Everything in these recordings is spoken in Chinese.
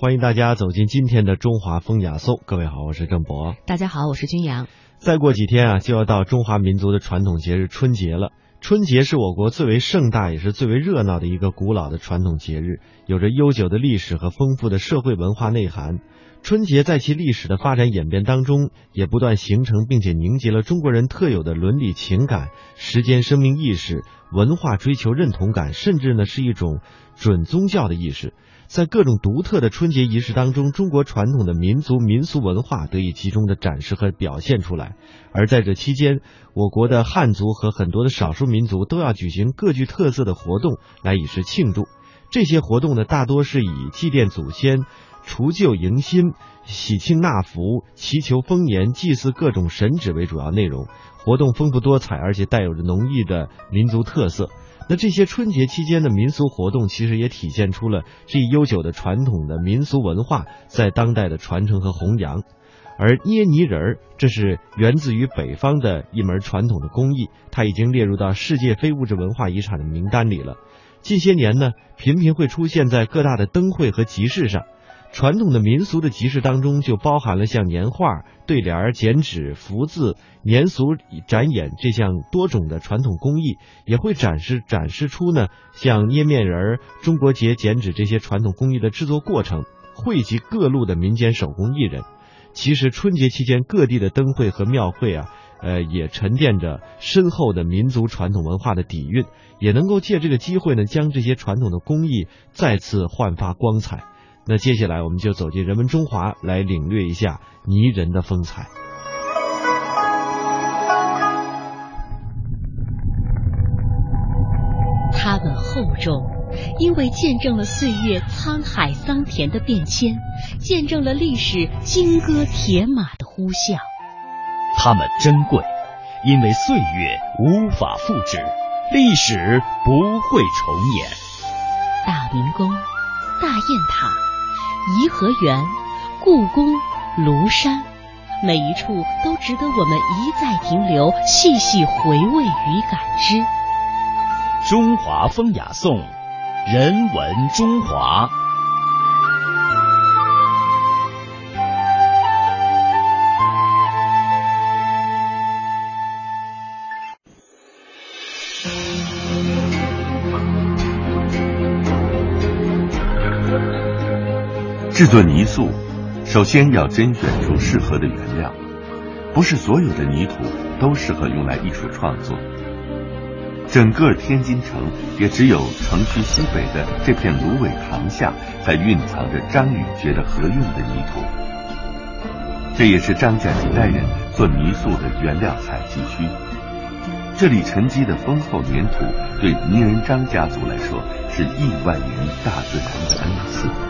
欢迎大家走进今天的中华风雅颂。各位好，我是郑博。大家好，我是君阳。再过几天啊，就要到中华民族的传统节日春节了。春节是我国最为盛大也是最为热闹的一个古老的传统节日，有着悠久的历史和丰富的社会文化内涵。春节在其历史的发展演变当中，也不断形成并且凝结了中国人特有的伦理情感、时间生命意识、文化追求认同感，甚至呢是一种准宗教的意识。在各种独特的春节仪式当中，中国传统的民族民俗文化得以集中的展示和表现出来。而在这期间，我国的汉族和很多的少数民族都要举行各具特色的活动来以示庆祝。这些活动呢，大多是以祭奠祖先。除旧迎新、喜庆纳福、祈求丰年、祭祀各种神祇为主要内容，活动丰富多彩，而且带有着浓郁的民族特色。那这些春节期间的民俗活动，其实也体现出了这一悠久的传统的民俗文化在当代的传承和弘扬。而捏泥人儿，这是源自于北方的一门传统的工艺，它已经列入到世界非物质文化遗产的名单里了。近些年呢，频频会出现在各大的灯会和集市上。传统的民俗的集市当中，就包含了像年画、对联、剪纸、福字、年俗展演这项多种的传统工艺，也会展示展示出呢像捏面人、中国结、剪纸这些传统工艺的制作过程，汇集各路的民间手工艺人。其实春节期间各地的灯会和庙会啊，呃，也沉淀着深厚的民族传统文化的底蕴，也能够借这个机会呢，将这些传统的工艺再次焕发光彩。那接下来我们就走进人文中华，来领略一下泥人的风采。它们厚重，因为见证了岁月沧海桑田的变迁，见证了历史金戈铁马的呼啸。它们珍贵，因为岁月无法复制，历史不会重演。大明宫，大雁塔。颐和园、故宫、庐山，每一处都值得我们一再停留、细细回味与感知。中华风雅颂，人文中华。制作泥塑，首先要甄选出适合的原料，不是所有的泥土都适合用来艺术创作。整个天津城也只有城区西北的这片芦苇塘下，才蕴藏着张宇觉得合用的泥土。这也是张家几代人做泥塑的原料采集区。这里沉积的丰厚粘土，对泥人张家族来说，是亿万年大自然的恩赐。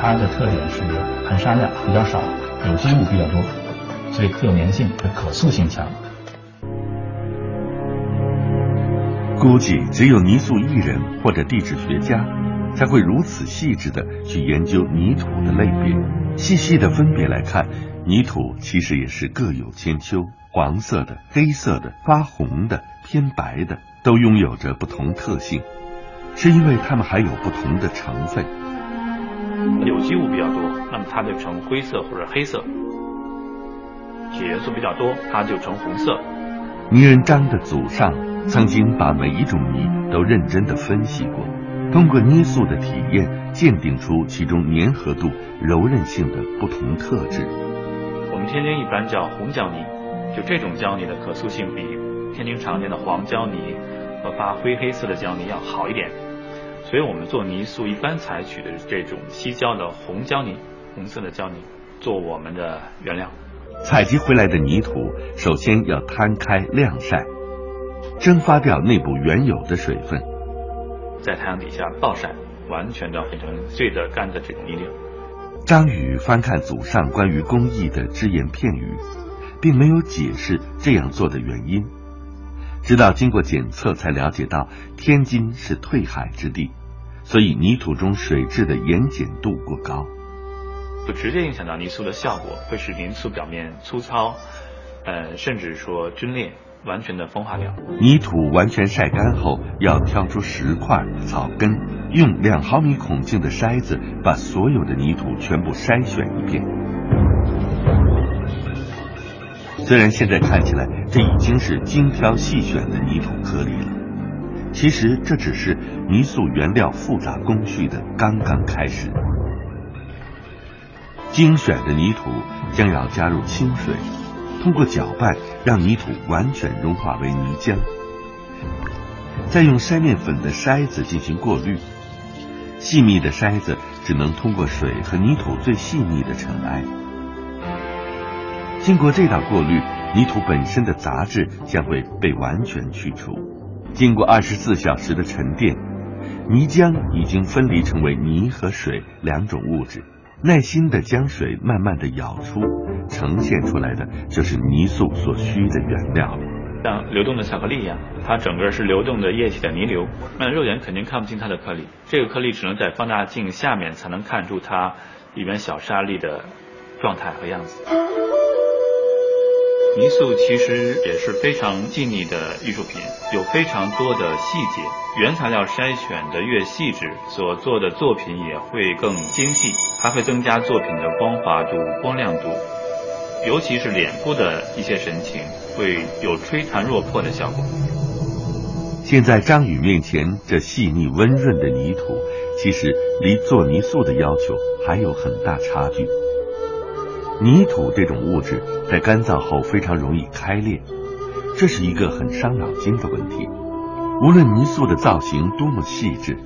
它的特点是含沙量比较少，有机物比较多，所以可粘性和可塑性强。估计只有泥塑艺人或者地质学家，才会如此细致的去研究泥土的类别，细细的分别来看，泥土其实也是各有千秋，黄色的、黑色的、发红的、偏白的，都拥有着不同特性，是因为它们还有不同的成分。有机物比较多，那么它就呈灰色或者黑色；铁元素比较多，它就呈红色。泥人张的祖上曾经把每一种泥都认真的分析过，通过捏塑的体验，鉴定出其中粘合度、柔韧性的不同特质。我们天津一般叫红胶泥，就这种胶泥的可塑性比天津常见的黄胶泥和发灰黑色的胶泥要好一点。所以我们做泥塑一般采取的这种西郊的红胶泥，红色的胶泥做我们的原料。采集回来的泥土首先要摊开晾晒，蒸发掉内部原有的水分，在太阳底下暴晒，完全的变成碎的干的这种泥料。张宇翻看祖上关于工艺的只言片语，并没有解释这样做的原因，直到经过检测才了解到天津是退海之地。所以泥土中水质的盐碱度过高，就直接影响到泥塑的效果，会使泥塑表面粗糙，呃，甚至说皲裂，完全的风化掉。泥土完全晒干后，要挑出石块、草根，用两毫米孔径的筛子把所有的泥土全部筛选一遍。虽然现在看起来这已经是精挑细选的泥土颗粒了，其实这只是泥塑原料复杂工序的刚刚开始。精选的泥土将要加入清水，通过搅拌让泥土完全融化为泥浆，再用筛面粉的筛子进行过滤。细密的筛子只能通过水和泥土最细腻的尘埃。经过这道过滤，泥土本身的杂质将会被完全去除。经过二十四小时的沉淀，泥浆已经分离成为泥和水两种物质。耐心的将水慢慢的舀出，呈现出来的就是泥塑所需的原料。像流动的巧克力一样，它整个是流动的液体的泥流，那肉眼肯定看不清它的颗粒，这个颗粒只能在放大镜下面才能看出它里面小沙粒的状态和样子。泥塑其实也是非常细腻的艺术品，有非常多的细节。原材料筛选的越细致，所做的作品也会更精细，还会增加作品的光滑度、光亮度。尤其是脸部的一些神情，会有吹弹若破的效果。现在张宇面前这细腻温润的泥土，其实离做泥塑的要求还有很大差距。泥土这种物质在干燥后非常容易开裂，这是一个很伤脑筋的问题。无论泥塑的造型多么细致，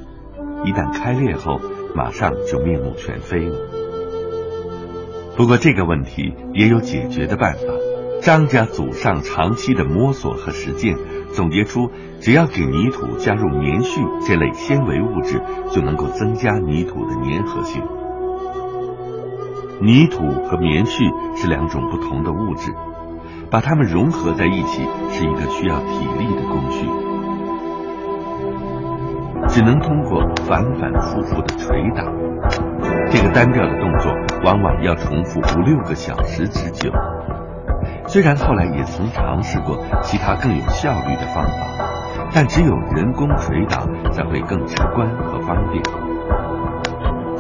一旦开裂后，马上就面目全非了。不过这个问题也有解决的办法。张家祖上长期的摸索和实践，总结出只要给泥土加入棉絮这类纤维物质，就能够增加泥土的粘合性。泥土和棉絮是两种不同的物质，把它们融合在一起是一个需要体力的工序，只能通过反反复复的捶打。这个单调的动作往往要重复五六个小时之久。虽然后来也曾尝试过其他更有效率的方法，但只有人工捶打才会更直观和方便。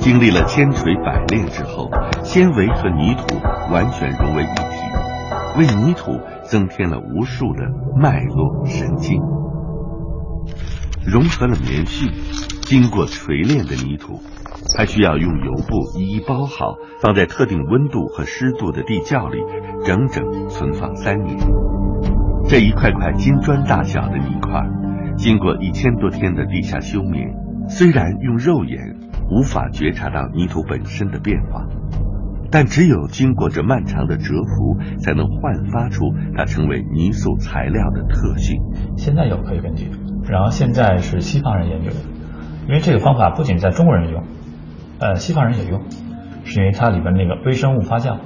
经历了千锤百炼之后，纤维和泥土完全融为一体，为泥土增添了无数的脉络神经。融合了棉絮，经过锤炼的泥土，还需要用油布一一包好，放在特定温度和湿度的地窖里，整整存放三年。这一块块金砖大小的泥块，经过一千多天的地下休眠，虽然用肉眼无法觉察到泥土本身的变化，但只有经过这漫长的蛰伏，才能焕发出它成为泥塑材料的特性。现在有可以根据。然后现在是西方人研究的，因为这个方法不仅在中国人用，呃，西方人也用，是因为它里边那个微生物发酵，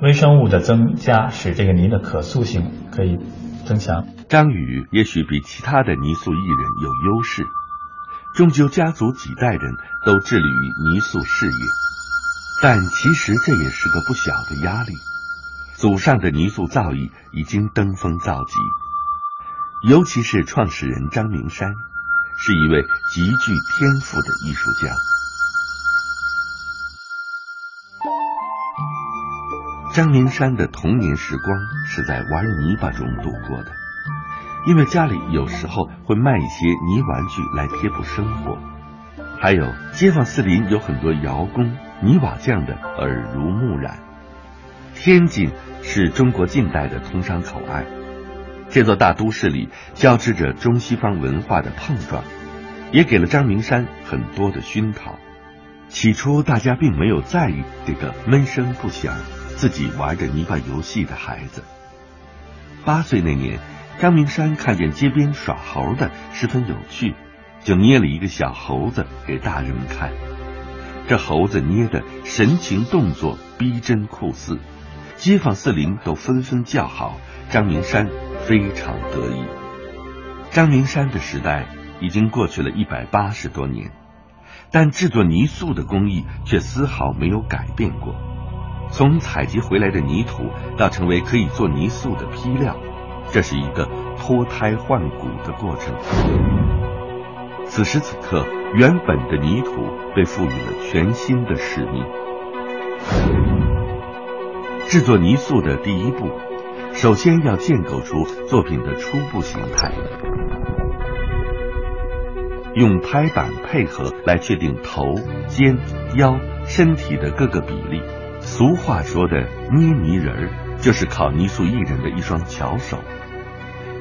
微生物的增加使这个泥的可塑性可以增强。张宇也许比其他的泥塑艺人有优势，终究家族几代人都致力于泥塑事业，但其实这也是个不小的压力。祖上的泥塑造诣已经登峰造极。尤其是创始人张明山，是一位极具天赋的艺术家。张明山的童年时光是在玩泥巴中度过的，因为家里有时候会卖一些泥玩具来贴补生活，还有街坊四邻有很多窑工、泥瓦匠的耳濡目染。天津是中国近代的通商口岸。这座大都市里交织着中西方文化的碰撞，也给了张明山很多的熏陶。起初，大家并没有在意这个闷声不响、自己玩着泥巴游戏的孩子。八岁那年，张明山看见街边耍猴的十分有趣，就捏了一个小猴子给大人们看。这猴子捏的神情动作逼真酷似，街坊四邻都纷纷叫好。张明山。非常得意。张明山的时代已经过去了一百八十多年，但制作泥塑的工艺却丝毫没有改变过。从采集回来的泥土到成为可以做泥塑的坯料，这是一个脱胎换骨的过程。此时此刻，原本的泥土被赋予了全新的使命。制作泥塑的第一步，首先要建构出作品的初步形态，用拍板配合来确定头、肩、腰、身体的各个比例。俗话说的捏泥人儿，就是考泥塑艺人的一双巧手。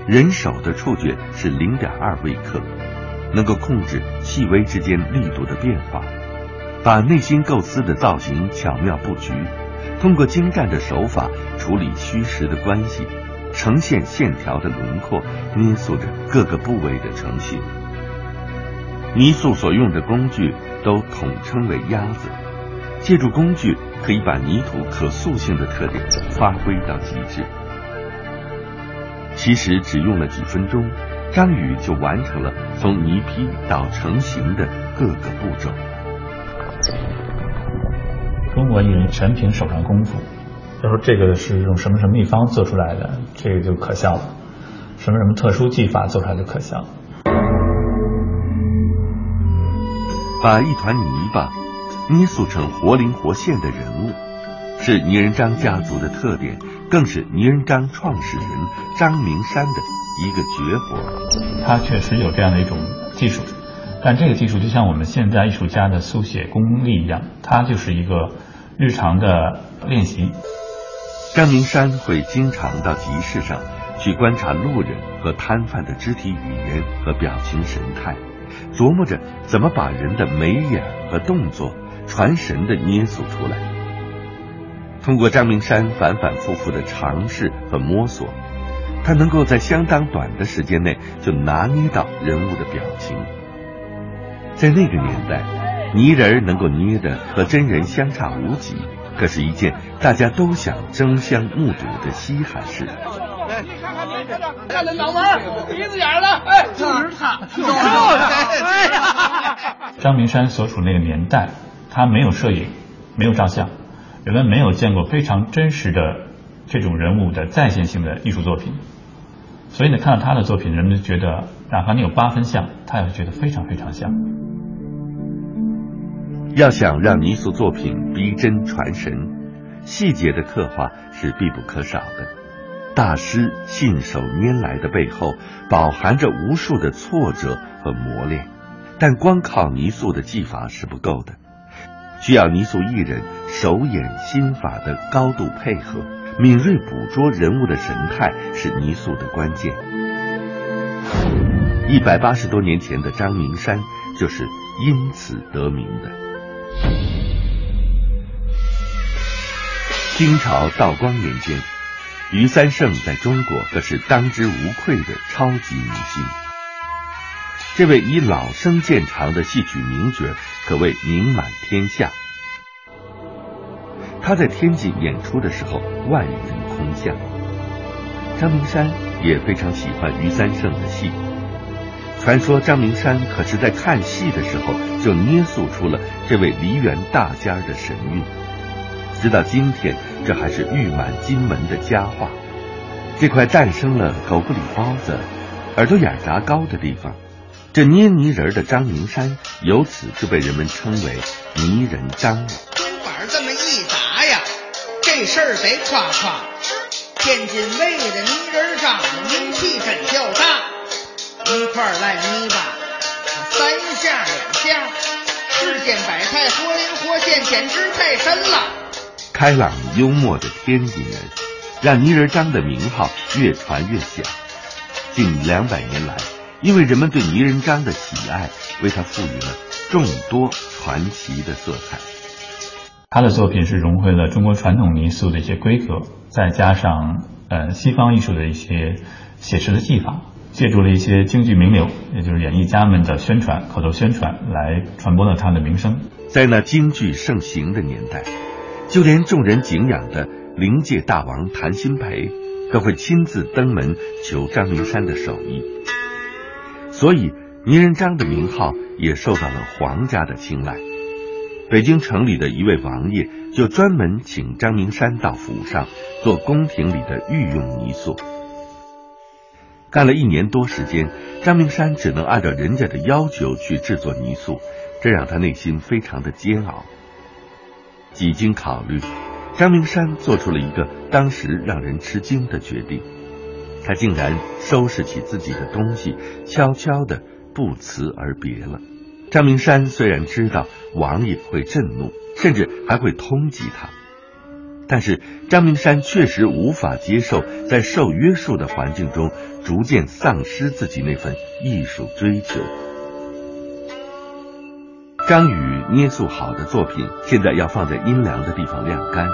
人手的触觉是零点二微克。能够控制细微之间力度的变化，把内心构思的造型巧妙布局，通过精湛的手法处理虚实的关系，呈现线条的轮廓，捏塑着各个部位的成型。泥塑所用的工具都统称为鸭子，借助工具可以把泥土可塑性的特点发挥到极致。其实只用了几分钟。张宇就完成了从泥坯到成型的各个步骤。中国艺人全凭手上功夫。要说这个是用什么什么秘方做出来的，这个就可笑了。什么什么特殊技法做出来就可笑。把一团泥巴捏塑成活灵活现的人物，是倪仁章家族的特点，更是倪仁章创始人张明山的。一个绝活，他确实有这样的一种技术，但这个技术就像我们现在艺术家的速写功力一样，它就是一个日常的练习。张明山会经常到集市上去观察路人和摊贩的肢体语言和表情神态，琢磨着怎么把人的眉眼和动作传神的捏塑出来。通过张明山反反复复的尝试和摸索。他能够在相当短的时间内就拿捏到人物的表情，在那个年代，泥人能够捏的和真人相差无几，可是一件大家都想争相目睹的稀罕事。来，你看看，你看脑门、鼻子眼了，哎，就是他，就是他。张明山所处那个年代，他没有摄影，没有照相，人们没有见过非常真实的这种人物的再现性的艺术作品。所以呢，看到他的作品，人们就觉得，哪怕你有八分像，他也会觉得非常非常像。要想让泥塑作品逼真传神，细节的刻画是必不可少的。大师信手拈来的背后，饱含着无数的挫折和磨练。但光靠泥塑的技法是不够的，需要泥塑艺人手眼心法的高度配合。敏锐捕捉人物的神态是泥塑的关键。一百八十多年前的张明山就是因此得名的。清朝道光年间，余三胜在中国可是当之无愧的超级明星。这位以老生见长的戏曲名角可谓名满天下。他在天津演出的时候，万人空巷。张明山也非常喜欢于三胜的戏。传说张明山可是在看戏的时候就捏塑出了这位梨园大家的神韵。直到今天，这还是誉满金门的佳话。这块诞生了狗不理包子、耳朵眼炸糕的地方，这捏泥人的张明山，由此就被人们称为泥人张了。这么一打呀，这事儿得夸夸，天津卫的泥人张名气真叫大，一块烂泥巴，三下两下，世间百态，活灵活现，简直太神了。开朗幽默的天津人，让泥人张的名号越传越响。近两百年来，因为人们对泥人张的喜爱，为他赋予了众多传奇的色彩。他的作品是融汇了中国传统泥塑的一些规格，再加上呃西方艺术的一些写实的技法，借助了一些京剧名流，也就是演艺家们的宣传、口头宣传，来传播了他的名声。在那京剧盛行的年代，就连众人敬仰的灵界大王谭鑫培，都会亲自登门求张明山的手艺。所以倪仁章的名号也受到了皇家的青睐。北京城里的一位王爷就专门请张明山到府上做宫廷里的御用泥塑。干了一年多时间，张明山只能按照人家的要求去制作泥塑，这让他内心非常的煎熬。几经考虑，张明山做出了一个当时让人吃惊的决定，他竟然收拾起自己的东西，悄悄的不辞而别了。张明山虽然知道王爷会震怒，甚至还会通缉他。但是张明山确实无法接受在受约束的环境中逐渐丧失自己那份艺术追求。张宇捏塑好的作品，现在要放在阴凉的地方晾干。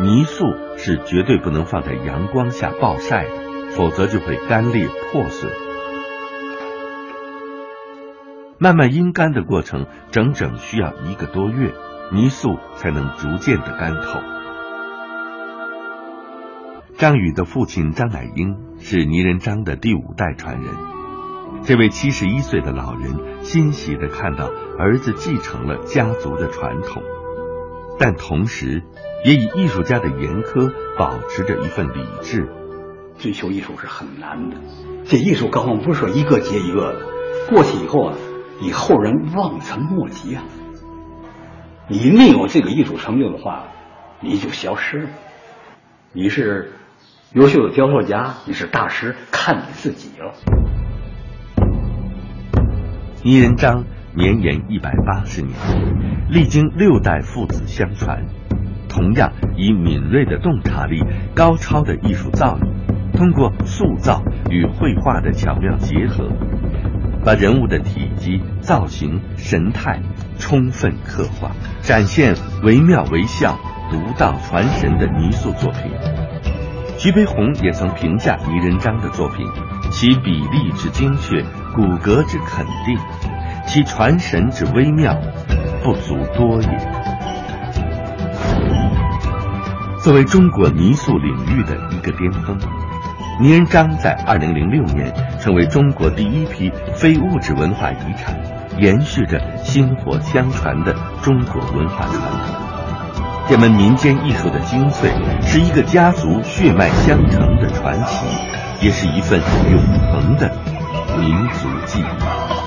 泥塑是绝对不能放在阳光下暴晒的，否则就会干裂破损。慢慢阴干的过程，整整需要一个多月。泥塑才能逐渐的干透。张宇的父亲张乃英是泥人张的第五代传人。这位七十一岁的老人欣喜的看到儿子继承了家族的传统，但同时也以艺术家的严苛保持着一份理智。追求艺术是很难的，这艺术高峰不是说一个接一个的，过去以后啊，你后人望尘莫及啊。你没有这个艺术成就的话，你就消失了。你是优秀的雕塑家，你是大师，看你自己了。倪仁章绵延一百八十年，历经六代父子相传，同样以敏锐的洞察力、高超的艺术造诣，通过塑造与绘画的巧妙结合，把人物的体积、造型、神态。充分刻画，展现惟妙惟肖、独到传神的泥塑作品。徐悲鸿也曾评价倪仁章的作品：其比例之精确，骨骼之肯定，其传神之微妙，不足多也。作为中国泥塑领域的一个巅峰，泥人张在二零零六年成为中国第一批非物质文化遗产。延续着薪火相传的中国文化传统，这门民间艺术的精粹，是一个家族血脉相承的传奇，也是一份永恒的民族记忆。